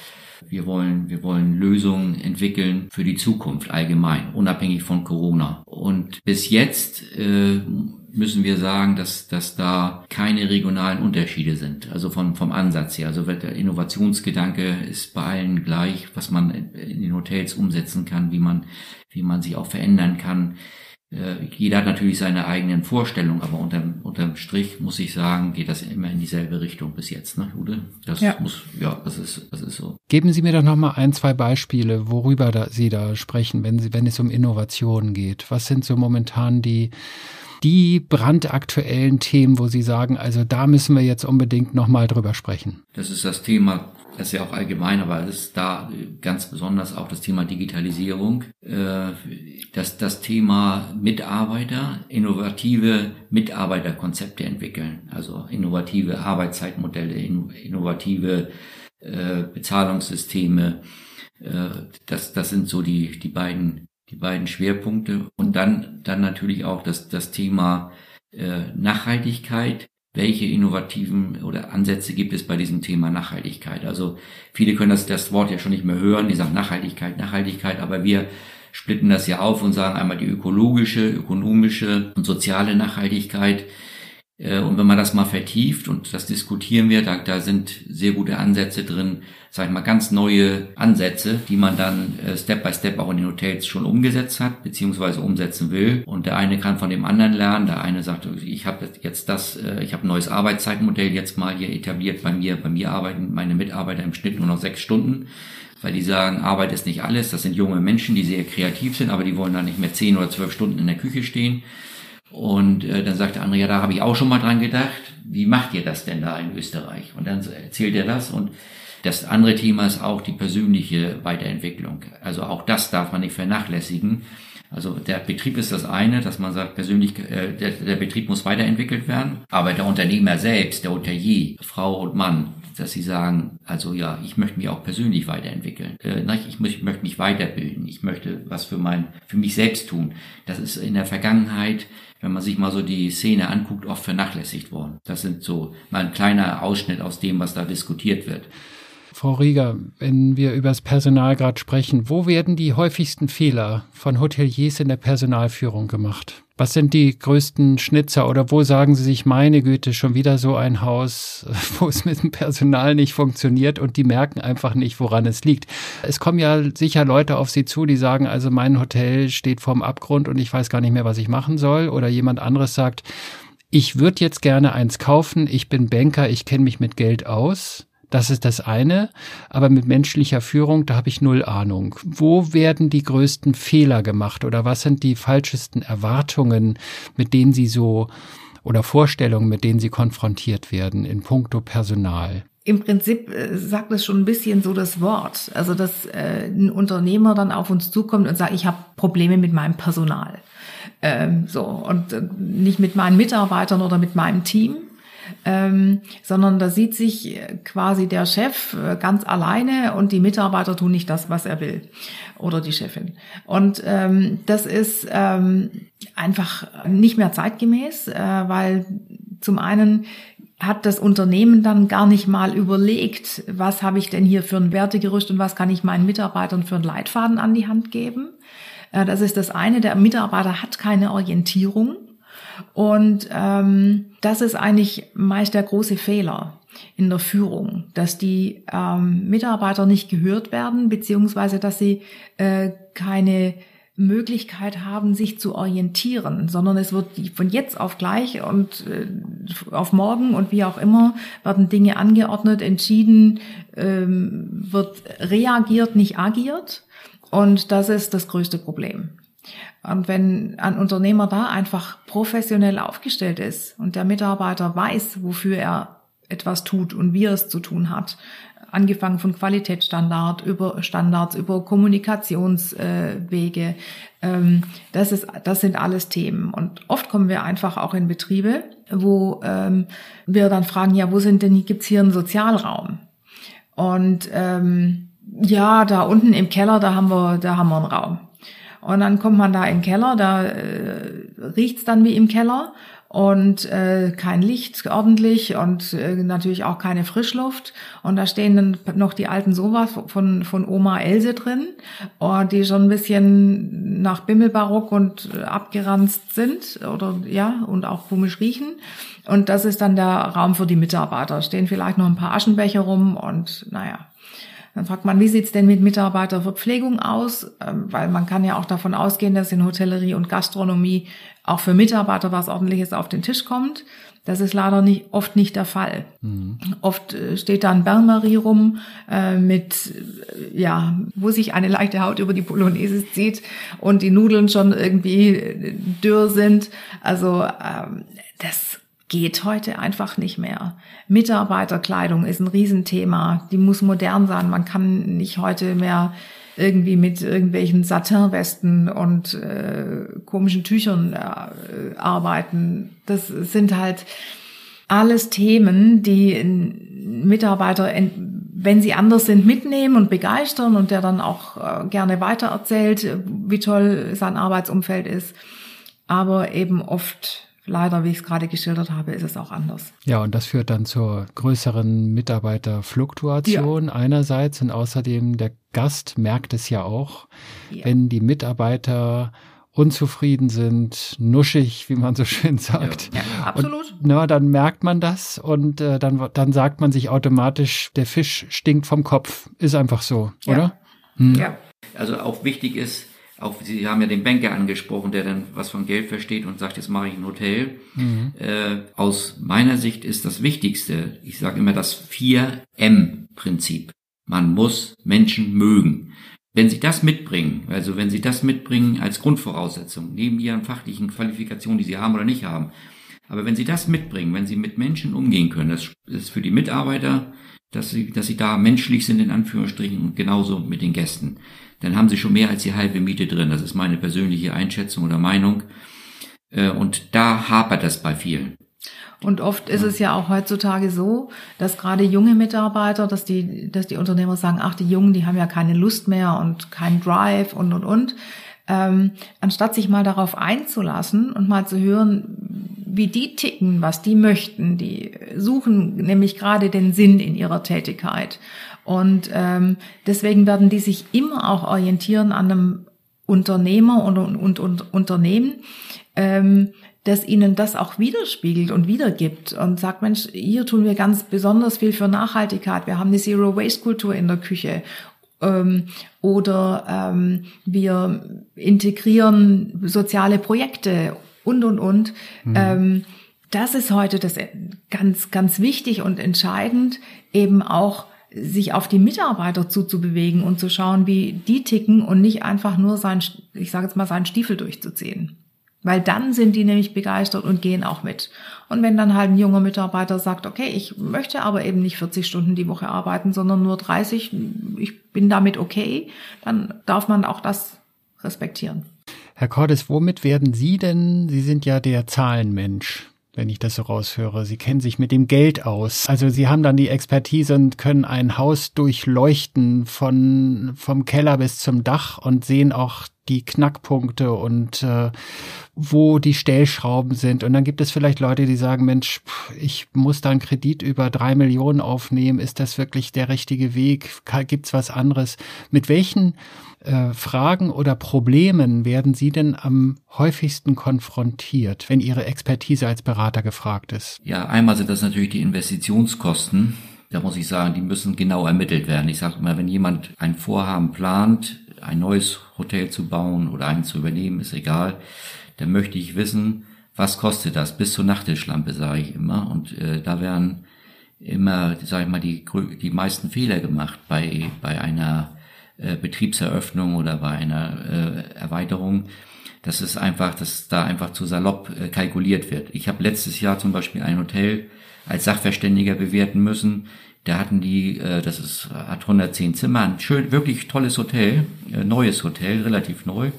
Wir wollen, wir wollen Lösungen entwickeln für die Zukunft allgemein, unabhängig von Corona. Und bis jetzt äh, müssen wir sagen, dass, dass da keine regionalen Unterschiede sind. Also vom, vom Ansatz her. Also der Innovationsgedanke ist bei allen gleich, was man in den Hotels umsetzen kann, wie man, wie man sich auch verändern kann. Äh, jeder hat natürlich seine eigenen Vorstellungen, aber unterm, unterm Strich muss ich sagen, geht das immer in dieselbe Richtung bis jetzt, ne, Jude? Das ja. muss, ja, das ist, das ist so. Geben Sie mir doch noch mal ein, zwei Beispiele, worüber da, Sie da sprechen, wenn Sie, wenn es um Innovationen geht. Was sind so momentan die, die brandaktuellen Themen, wo Sie sagen, also da müssen wir jetzt unbedingt noch mal drüber sprechen? Das ist das Thema das ist ja auch allgemein, aber es ist da ganz besonders auch das Thema Digitalisierung, äh, dass das Thema Mitarbeiter, innovative Mitarbeiterkonzepte entwickeln, also innovative Arbeitszeitmodelle, innovative äh, Bezahlungssysteme. Äh, das, das sind so die, die beiden, die beiden Schwerpunkte. Und dann, dann natürlich auch das, das Thema Nachhaltigkeit welche innovativen oder Ansätze gibt es bei diesem Thema Nachhaltigkeit. Also viele können das, das Wort ja schon nicht mehr hören, die sagen Nachhaltigkeit, Nachhaltigkeit, aber wir splitten das ja auf und sagen einmal die ökologische, ökonomische und soziale Nachhaltigkeit. Äh, und wenn man das mal vertieft und das diskutieren wir, da, da sind sehr gute Ansätze drin, sag ich mal, ganz neue Ansätze, die man dann äh, Step by Step auch in den Hotels schon umgesetzt hat, beziehungsweise umsetzen will. Und der eine kann von dem anderen lernen. Der eine sagt, ich habe jetzt das, äh, ich habe ein neues Arbeitszeitmodell jetzt mal hier etabliert bei mir. Bei mir arbeiten meine Mitarbeiter im Schnitt nur noch sechs Stunden weil die sagen, Arbeit ist nicht alles. Das sind junge Menschen, die sehr kreativ sind, aber die wollen dann nicht mehr zehn oder zwölf Stunden in der Küche stehen. Und äh, dann sagt der andere, da habe ich auch schon mal dran gedacht. Wie macht ihr das denn da in Österreich? Und dann erzählt er das und das andere Thema ist auch die persönliche Weiterentwicklung. Also auch das darf man nicht vernachlässigen. Also der Betrieb ist das eine, dass man sagt, persönlich, äh, der, der Betrieb muss weiterentwickelt werden. Aber der Unternehmer selbst, der Unterje, Frau und Mann, dass sie sagen, also ja, ich möchte mich auch persönlich weiterentwickeln. Äh, ich, muss, ich möchte mich weiterbilden. Ich möchte was für mein, für mich selbst tun. Das ist in der Vergangenheit, wenn man sich mal so die Szene anguckt, oft vernachlässigt worden. Das sind so mal ein kleiner Ausschnitt aus dem, was da diskutiert wird. Frau Rieger, wenn wir über das Personal gerade sprechen, wo werden die häufigsten Fehler von Hoteliers in der Personalführung gemacht? Was sind die größten Schnitzer oder wo sagen Sie sich, meine Güte, schon wieder so ein Haus, wo es mit dem Personal nicht funktioniert und die merken einfach nicht, woran es liegt? Es kommen ja sicher Leute auf Sie zu, die sagen, also mein Hotel steht vorm Abgrund und ich weiß gar nicht mehr, was ich machen soll. Oder jemand anderes sagt, ich würde jetzt gerne eins kaufen, ich bin Banker, ich kenne mich mit Geld aus. Das ist das eine. Aber mit menschlicher Führung, da habe ich null Ahnung. Wo werden die größten Fehler gemacht oder was sind die falschesten Erwartungen, mit denen Sie so oder Vorstellungen, mit denen Sie konfrontiert werden in puncto Personal? Im Prinzip äh, sagt es schon ein bisschen so das Wort. Also, dass äh, ein Unternehmer dann auf uns zukommt und sagt, ich habe Probleme mit meinem Personal. Ähm, so, und äh, nicht mit meinen Mitarbeitern oder mit meinem Team, ähm, sondern da sieht sich quasi der Chef äh, ganz alleine und die Mitarbeiter tun nicht das, was er will oder die Chefin. Und ähm, das ist ähm, einfach nicht mehr zeitgemäß, äh, weil zum einen hat das Unternehmen dann gar nicht mal überlegt, was habe ich denn hier für ein Wertegerüst und was kann ich meinen Mitarbeitern für einen Leitfaden an die Hand geben. Äh, das ist das eine. Der Mitarbeiter hat keine Orientierung. Und ähm, das ist eigentlich meist der große Fehler in der Führung, dass die ähm, Mitarbeiter nicht gehört werden, beziehungsweise dass sie äh, keine Möglichkeit haben, sich zu orientieren, sondern es wird von jetzt auf gleich und äh, auf morgen und wie auch immer werden Dinge angeordnet, entschieden, ähm, wird reagiert, nicht agiert. Und das ist das größte Problem. Und wenn ein Unternehmer da einfach professionell aufgestellt ist und der Mitarbeiter weiß, wofür er etwas tut und wie er es zu tun hat, angefangen von Qualitätsstandard über Standards, über Kommunikationswege, ähm, das ist, das sind alles Themen. Und oft kommen wir einfach auch in Betriebe, wo ähm, wir dann fragen, ja, wo sind denn, gibt's hier einen Sozialraum? Und ähm, ja, da unten im Keller, da haben wir, da haben wir einen Raum. Und dann kommt man da in den Keller, da äh, riecht's dann wie im Keller und äh, kein Licht ordentlich und äh, natürlich auch keine Frischluft. Und da stehen dann noch die alten Sofas von, von Oma Else drin, oh, die schon ein bisschen nach Bimmelbarock und äh, abgeranzt sind oder ja, und auch komisch riechen. Und das ist dann der Raum für die Mitarbeiter. Stehen vielleicht noch ein paar Aschenbecher rum und naja, dann fragt man, wie sieht's denn mit Mitarbeiterverpflegung aus? Ähm, weil man kann ja auch davon ausgehen, dass in Hotellerie und Gastronomie auch für Mitarbeiter was ordentliches auf den Tisch kommt. Das ist leider nicht, oft nicht der Fall. Mhm. Oft äh, steht da ein Bernmarie rum, äh, mit, äh, ja, wo sich eine leichte Haut über die Polonaise zieht und die Nudeln schon irgendwie äh, dürr sind. Also ähm, das geht heute einfach nicht mehr. Mitarbeiterkleidung ist ein Riesenthema. Die muss modern sein. Man kann nicht heute mehr irgendwie mit irgendwelchen Satinwesten und äh, komischen Tüchern äh, arbeiten. Das sind halt alles Themen, die Mitarbeiter, wenn sie anders sind, mitnehmen und begeistern und der dann auch äh, gerne weitererzählt, wie toll sein Arbeitsumfeld ist. Aber eben oft Leider, wie ich es gerade geschildert habe, ist es auch anders. Ja, und das führt dann zur größeren Mitarbeiterfluktuation ja. einerseits und außerdem der Gast merkt es ja auch, ja. wenn die Mitarbeiter unzufrieden sind, nuschig, wie man so schön sagt. Ja, ja absolut. Und, na, dann merkt man das und äh, dann, dann sagt man sich automatisch, der Fisch stinkt vom Kopf. Ist einfach so, ja. oder? Hm. Ja. Also auch wichtig ist, auch Sie haben ja den Banker angesprochen, der dann was von Geld versteht und sagt, jetzt mache ich ein Hotel. Mhm. Äh, aus meiner Sicht ist das Wichtigste, ich sage immer das 4M-Prinzip. Man muss Menschen mögen. Wenn Sie das mitbringen, also wenn Sie das mitbringen als Grundvoraussetzung, neben Ihren fachlichen Qualifikationen, die Sie haben oder nicht haben, aber wenn Sie das mitbringen, wenn Sie mit Menschen umgehen können, das ist für die Mitarbeiter, dass sie, dass sie da menschlich sind in Anführungsstrichen und genauso mit den Gästen, dann haben Sie schon mehr als die halbe Miete drin. Das ist meine persönliche Einschätzung oder Meinung. Äh, und da hapert das bei vielen. Und oft ist es ja auch heutzutage so, dass gerade junge Mitarbeiter, dass die, dass die Unternehmer sagen, ach, die Jungen, die haben ja keine Lust mehr und keinen Drive und, und, und. Ähm, anstatt sich mal darauf einzulassen und mal zu hören, wie die ticken, was die möchten, die suchen nämlich gerade den Sinn in ihrer Tätigkeit. Und ähm, deswegen werden die sich immer auch orientieren an einem Unternehmer und, und, und Unternehmen, ähm, das ihnen das auch widerspiegelt und wiedergibt und sagt, Mensch, hier tun wir ganz besonders viel für Nachhaltigkeit. Wir haben eine Zero-Waste-Kultur in der Küche oder ähm, wir integrieren soziale Projekte und, und, und. Mhm. Ähm, das ist heute das ganz, ganz wichtig und entscheidend, eben auch sich auf die Mitarbeiter zuzubewegen und zu schauen, wie die ticken und nicht einfach nur sein, ich sage jetzt mal, seinen Stiefel durchzuziehen. Weil dann sind die nämlich begeistert und gehen auch mit. Und wenn dann halt ein junger Mitarbeiter sagt, okay, ich möchte aber eben nicht 40 Stunden die Woche arbeiten, sondern nur 30, ich bin damit okay, dann darf man auch das respektieren. Herr Cordes, womit werden Sie denn, Sie sind ja der Zahlenmensch, wenn ich das so raushöre. Sie kennen sich mit dem Geld aus. Also Sie haben dann die Expertise und können ein Haus durchleuchten von, vom Keller bis zum Dach und sehen auch die Knackpunkte und äh, wo die Stellschrauben sind. Und dann gibt es vielleicht Leute, die sagen, Mensch, ich muss da einen Kredit über drei Millionen aufnehmen. Ist das wirklich der richtige Weg? Gibt's was anderes? Mit welchen äh, Fragen oder Problemen werden Sie denn am häufigsten konfrontiert, wenn Ihre Expertise als Berater gefragt ist? Ja, einmal sind das natürlich die Investitionskosten. Da muss ich sagen, die müssen genau ermittelt werden. Ich sage immer, wenn jemand ein Vorhaben plant, ein neues Hotel zu bauen oder einen zu übernehmen, ist egal, dann möchte ich wissen, was kostet das bis zur Nachttischlampe, sage ich immer. Und äh, da werden immer, sage ich mal, die, die meisten Fehler gemacht bei, bei einer äh, Betriebseröffnung oder bei einer äh, Erweiterung. Das ist einfach, dass da einfach zu salopp äh, kalkuliert wird. Ich habe letztes Jahr zum Beispiel ein Hotel als Sachverständiger bewerten müssen. Da hatten die, äh, das ist, hat 110 Zimmer, ein schön, wirklich tolles Hotel, äh, neues Hotel, relativ neu.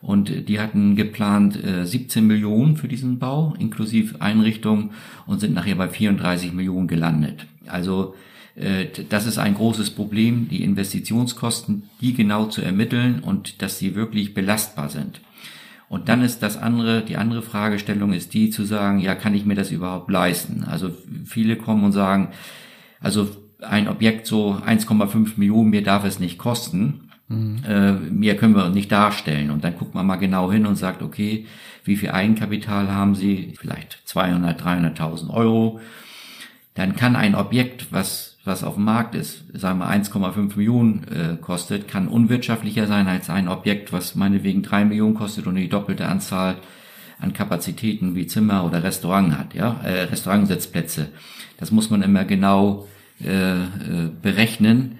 Und die hatten geplant äh, 17 Millionen für diesen Bau, inklusive Einrichtung, und sind nachher bei 34 Millionen gelandet. Also äh, das ist ein großes Problem, die Investitionskosten, die genau zu ermitteln und dass sie wirklich belastbar sind. Und dann ist das andere, die andere Fragestellung ist die zu sagen, ja, kann ich mir das überhaupt leisten? Also viele kommen und sagen, also ein Objekt so 1,5 Millionen, mir darf es nicht kosten. Mhm. Äh, mehr können wir nicht darstellen. Und dann guckt man mal genau hin und sagt, okay, wie viel Eigenkapital haben Sie? Vielleicht 200, 300.000 Euro. Dann kann ein Objekt, was, was auf dem Markt ist, sagen wir 1,5 Millionen äh, kostet, kann unwirtschaftlicher sein als ein Objekt, was meinetwegen 3 Millionen kostet und die doppelte Anzahl an Kapazitäten wie Zimmer oder Restaurant hat, ja, äh, Restaurantsitzplätze. Das muss man immer genau äh, äh, berechnen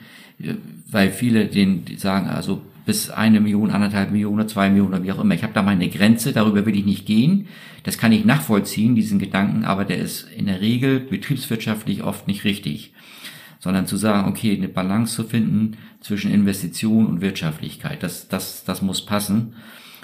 weil viele den sagen, also bis eine Million, anderthalb Millionen, zwei Millionen oder wie auch immer. Ich habe da meine Grenze, darüber will ich nicht gehen. Das kann ich nachvollziehen, diesen Gedanken, aber der ist in der Regel betriebswirtschaftlich oft nicht richtig. Sondern zu sagen, okay, eine Balance zu finden zwischen Investition und Wirtschaftlichkeit, das, das, das muss passen.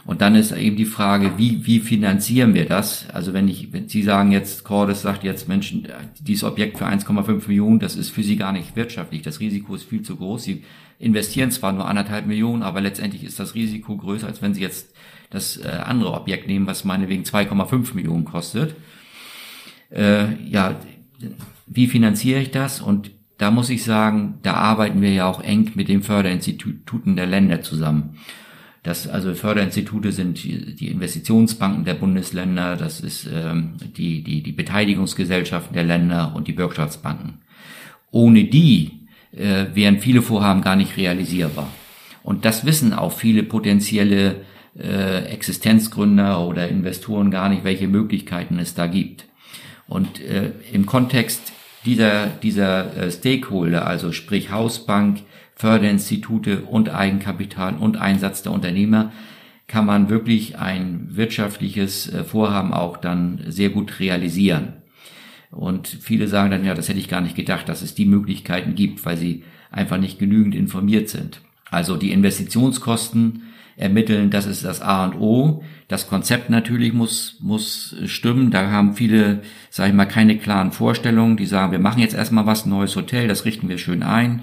Und dann ist eben die Frage, wie, wie finanzieren wir das? Also wenn ich, wenn Sie sagen jetzt, Cordes sagt jetzt, Menschen, dieses Objekt für 1,5 Millionen, das ist für Sie gar nicht wirtschaftlich. Das Risiko ist viel zu groß. Sie investieren zwar nur anderthalb Millionen, aber letztendlich ist das Risiko größer, als wenn Sie jetzt das äh, andere Objekt nehmen, was meinetwegen 2,5 Millionen kostet. Äh, ja, wie finanziere ich das? Und da muss ich sagen, da arbeiten wir ja auch eng mit den Förderinstituten der Länder zusammen. Das also Förderinstitute sind die Investitionsbanken der Bundesländer, das ist ähm, die, die, die Beteiligungsgesellschaften der Länder und die Bürgschaftsbanken. Ohne die äh, wären viele Vorhaben gar nicht realisierbar. Und das wissen auch viele potenzielle äh, Existenzgründer oder Investoren gar nicht, welche Möglichkeiten es da gibt. Und äh, im Kontext dieser, dieser äh, Stakeholder, also sprich Hausbank, Förderinstitute und Eigenkapital und Einsatz der Unternehmer kann man wirklich ein wirtschaftliches äh, Vorhaben auch dann sehr gut realisieren. Und viele sagen dann, ja, das hätte ich gar nicht gedacht, dass es die Möglichkeiten gibt, weil sie einfach nicht genügend informiert sind. Also die Investitionskosten ermitteln, das ist das A und O. Das Konzept natürlich muss, muss stimmen. Da haben viele, sage ich mal, keine klaren Vorstellungen. Die sagen, wir machen jetzt erstmal was, ein neues Hotel, das richten wir schön ein.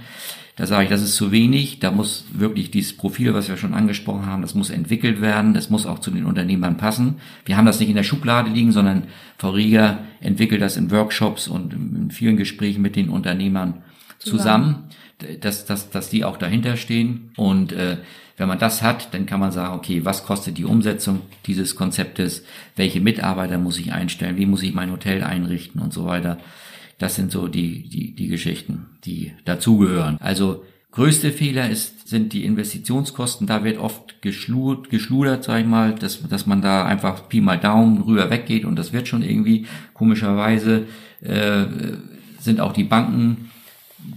Da sage ich, das ist zu wenig. Da muss wirklich dieses Profil, was wir schon angesprochen haben, das muss entwickelt werden. Das muss auch zu den Unternehmern passen. Wir haben das nicht in der Schublade liegen, sondern Frau Rieger entwickelt das in Workshops und in vielen Gesprächen mit den Unternehmern zusammen, zusammen dass, dass, dass die auch dahinter stehen. Und äh, wenn man das hat, dann kann man sagen, okay, was kostet die Umsetzung dieses Konzeptes? Welche Mitarbeiter muss ich einstellen? Wie muss ich mein Hotel einrichten und so weiter? Das sind so die, die, die Geschichten, die dazugehören. Also größte Fehler ist, sind die Investitionskosten. Da wird oft geschludert, geschludert sag ich mal, dass, dass man da einfach Pi mal Daumen rüber weggeht und das wird schon irgendwie. Komischerweise äh, sind auch die Banken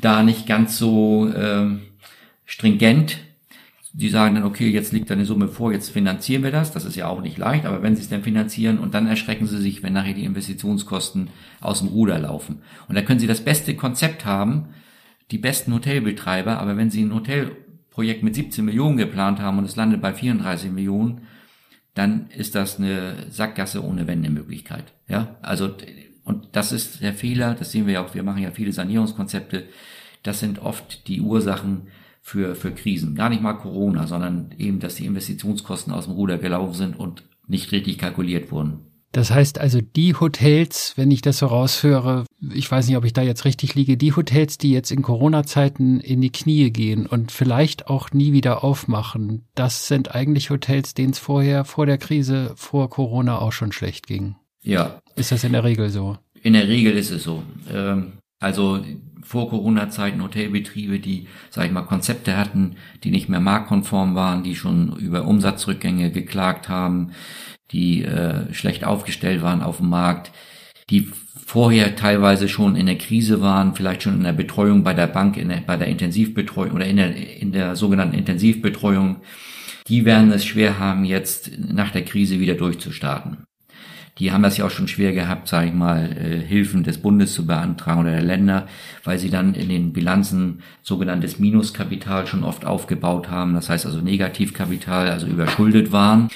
da nicht ganz so äh, stringent die sagen dann, okay, jetzt liegt eine Summe vor, jetzt finanzieren wir das. Das ist ja auch nicht leicht, aber wenn sie es dann finanzieren und dann erschrecken sie sich, wenn nachher die Investitionskosten aus dem Ruder laufen. Und da können sie das beste Konzept haben, die besten Hotelbetreiber, aber wenn sie ein Hotelprojekt mit 17 Millionen geplant haben und es landet bei 34 Millionen, dann ist das eine Sackgasse ohne Wendemöglichkeit. Ja, also, und das ist der Fehler, das sehen wir ja auch, wir machen ja viele Sanierungskonzepte. Das sind oft die Ursachen, für, für Krisen. Gar nicht mal Corona, sondern eben, dass die Investitionskosten aus dem Ruder gelaufen sind und nicht richtig kalkuliert wurden. Das heißt also, die Hotels, wenn ich das so raushöre, ich weiß nicht, ob ich da jetzt richtig liege, die Hotels, die jetzt in Corona-Zeiten in die Knie gehen und vielleicht auch nie wieder aufmachen, das sind eigentlich Hotels, denen es vorher, vor der Krise, vor Corona auch schon schlecht ging. Ja. Ist das in der Regel so? In der Regel ist es so. Ähm, also vor Corona-Zeiten Hotelbetriebe, die, sag ich mal, Konzepte hatten, die nicht mehr marktkonform waren, die schon über Umsatzrückgänge geklagt haben, die äh, schlecht aufgestellt waren auf dem Markt, die vorher teilweise schon in der Krise waren, vielleicht schon in der Betreuung bei der Bank, in der, bei der Intensivbetreuung oder in der, in der sogenannten Intensivbetreuung, die werden es schwer haben, jetzt nach der Krise wieder durchzustarten. Die haben das ja auch schon schwer gehabt, sage ich mal, äh, Hilfen des Bundes zu beantragen oder der Länder, weil sie dann in den Bilanzen sogenanntes Minuskapital schon oft aufgebaut haben. Das heißt also Negativkapital, also überschuldet waren.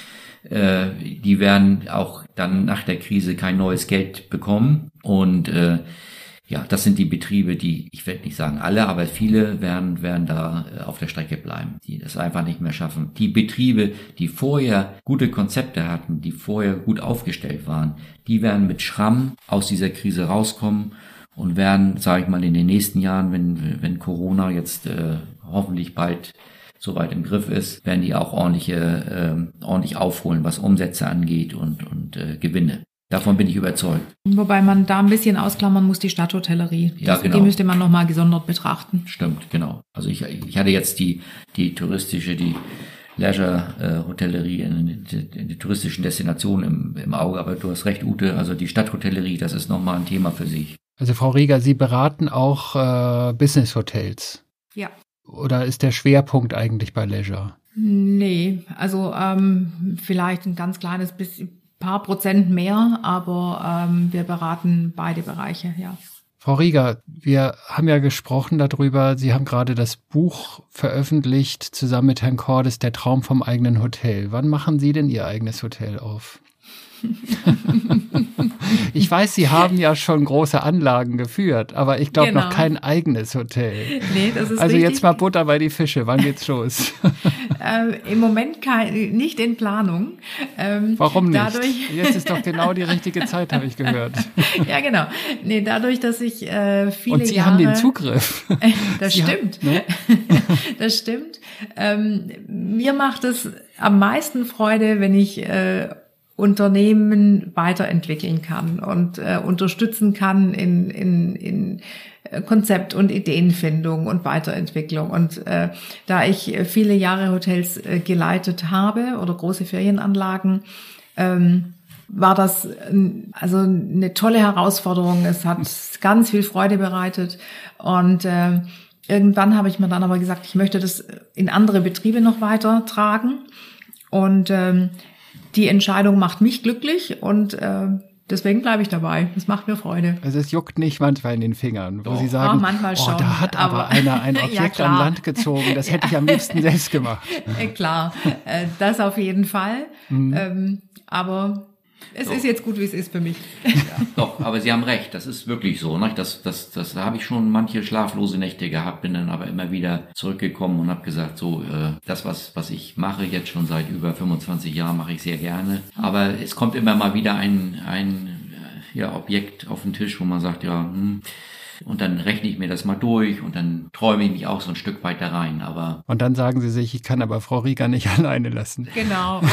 Äh, die werden auch dann nach der Krise kein neues Geld bekommen und äh, ja, das sind die Betriebe, die, ich werde nicht sagen alle, aber viele werden, werden da äh, auf der Strecke bleiben, die das einfach nicht mehr schaffen. Die Betriebe, die vorher gute Konzepte hatten, die vorher gut aufgestellt waren, die werden mit Schramm aus dieser Krise rauskommen und werden, sage ich mal, in den nächsten Jahren, wenn, wenn Corona jetzt äh, hoffentlich bald soweit im Griff ist, werden die auch ordentliche, äh, ordentlich aufholen, was Umsätze angeht und, und äh, Gewinne. Davon bin ich überzeugt. Wobei man da ein bisschen ausklammern muss, die Stadthotellerie. Ja, genau. Die müsste man nochmal gesondert betrachten. Stimmt, genau. Also ich, ich hatte jetzt die, die touristische, die Leisure-Hotellerie in, in, die touristischen Destinationen im, im Auge, aber du hast recht, Ute, also die Stadthotellerie, das ist nochmal ein Thema für sich. Also Frau Rieger, Sie beraten auch äh, Business-Hotels. Ja. Oder ist der Schwerpunkt eigentlich bei Leisure? Nee, also ähm, vielleicht ein ganz kleines bisschen paar Prozent mehr, aber ähm, wir beraten beide Bereiche, ja. Frau Rieger, wir haben ja gesprochen darüber, Sie haben gerade das Buch veröffentlicht, zusammen mit Herrn Cordes, Der Traum vom eigenen Hotel. Wann machen Sie denn Ihr eigenes Hotel auf? ich weiß, Sie haben ja schon große Anlagen geführt, aber ich glaube genau. noch kein eigenes Hotel. Nee, das ist Also richtig. jetzt mal Butter bei die Fische. Wann geht's los? äh, Im Moment kein, nicht in Planung. Ähm, Warum nicht? Dadurch jetzt ist doch genau die richtige Zeit, habe ich gehört. ja, genau. Nee, dadurch, dass ich äh, viele Und Sie Jahre, haben den Zugriff. das Sie stimmt. Haben, ne? das stimmt. Ähm, mir macht es am meisten Freude, wenn ich äh, Unternehmen weiterentwickeln kann und äh, unterstützen kann in, in, in äh, Konzept- und Ideenfindung und Weiterentwicklung. Und äh, da ich viele Jahre Hotels äh, geleitet habe oder große Ferienanlagen, ähm, war das also eine tolle Herausforderung. Es hat ganz viel Freude bereitet und äh, irgendwann habe ich mir dann aber gesagt, ich möchte das in andere Betriebe noch weiter tragen und ähm, die Entscheidung macht mich glücklich und äh, deswegen bleibe ich dabei. Es macht mir Freude. Also es juckt nicht manchmal in den Fingern, wo Doch. Sie sagen, oh, manchmal oh, schon, da hat aber, aber einer ein Objekt ja, an Land gezogen, das hätte ich am liebsten selbst gemacht. Äh, klar, äh, das auf jeden Fall. Mhm. Ähm, aber es so. ist jetzt gut, wie es ist für mich. Ja, doch, aber Sie haben recht, das ist wirklich so. Ne? Das, das, das da habe ich schon manche schlaflose Nächte gehabt, bin dann aber immer wieder zurückgekommen und habe gesagt, so, äh, das, was, was ich mache, jetzt schon seit über 25 Jahren, mache ich sehr gerne. Aber es kommt immer mal wieder ein, ein ja, Objekt auf den Tisch, wo man sagt, ja, hm, und dann rechne ich mir das mal durch und dann träume ich mich auch so ein Stück weiter rein. Aber und dann sagen Sie sich, ich kann aber Frau Rieger nicht alleine lassen. Genau.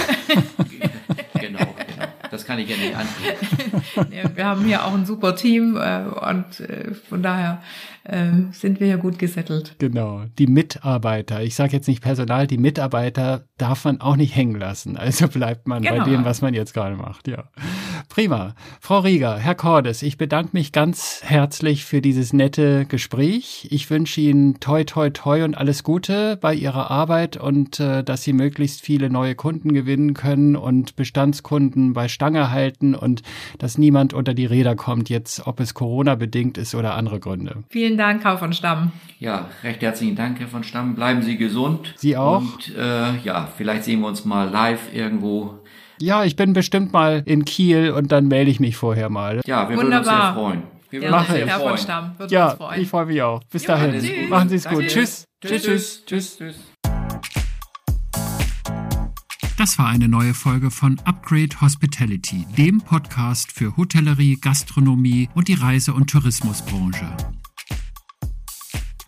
kann ich ja nicht antun. wir haben hier auch ein super Team äh, und äh, von daher äh, sind wir ja gut gesettelt. Genau, die Mitarbeiter. Ich sage jetzt nicht Personal, die Mitarbeiter darf man auch nicht hängen lassen. Also bleibt man genau. bei dem, was man jetzt gerade macht. Ja, prima. Frau Rieger, Herr Cordes, ich bedanke mich ganz herzlich für dieses nette Gespräch. Ich wünsche Ihnen toi toi toi und alles Gute bei Ihrer Arbeit und äh, dass Sie möglichst viele neue Kunden gewinnen können und Bestandskunden bei Stange halten und dass niemand unter die Räder kommt, jetzt ob es Corona bedingt ist oder andere Gründe. Vielen Dank, Herr von Stamm. Ja, recht herzlichen Dank, Herr von Stamm. Bleiben Sie gesund. Sie auch. Und äh, ja, vielleicht sehen wir uns mal live irgendwo. Ja, ich bin bestimmt mal in Kiel und dann melde ich mich vorher mal. Ja, wir Wunderbar. würden uns sehr freuen. Wir ja, würden uns sehr freuen. Stamm, ja, ich freue mich auch. Bis ja, dahin. Machen Sie es gut. Tschüss. Tschüss. Tschüss. Tschüss. Tschüss. Das war eine neue Folge von Upgrade Hospitality, dem Podcast für Hotellerie, Gastronomie und die Reise- und Tourismusbranche.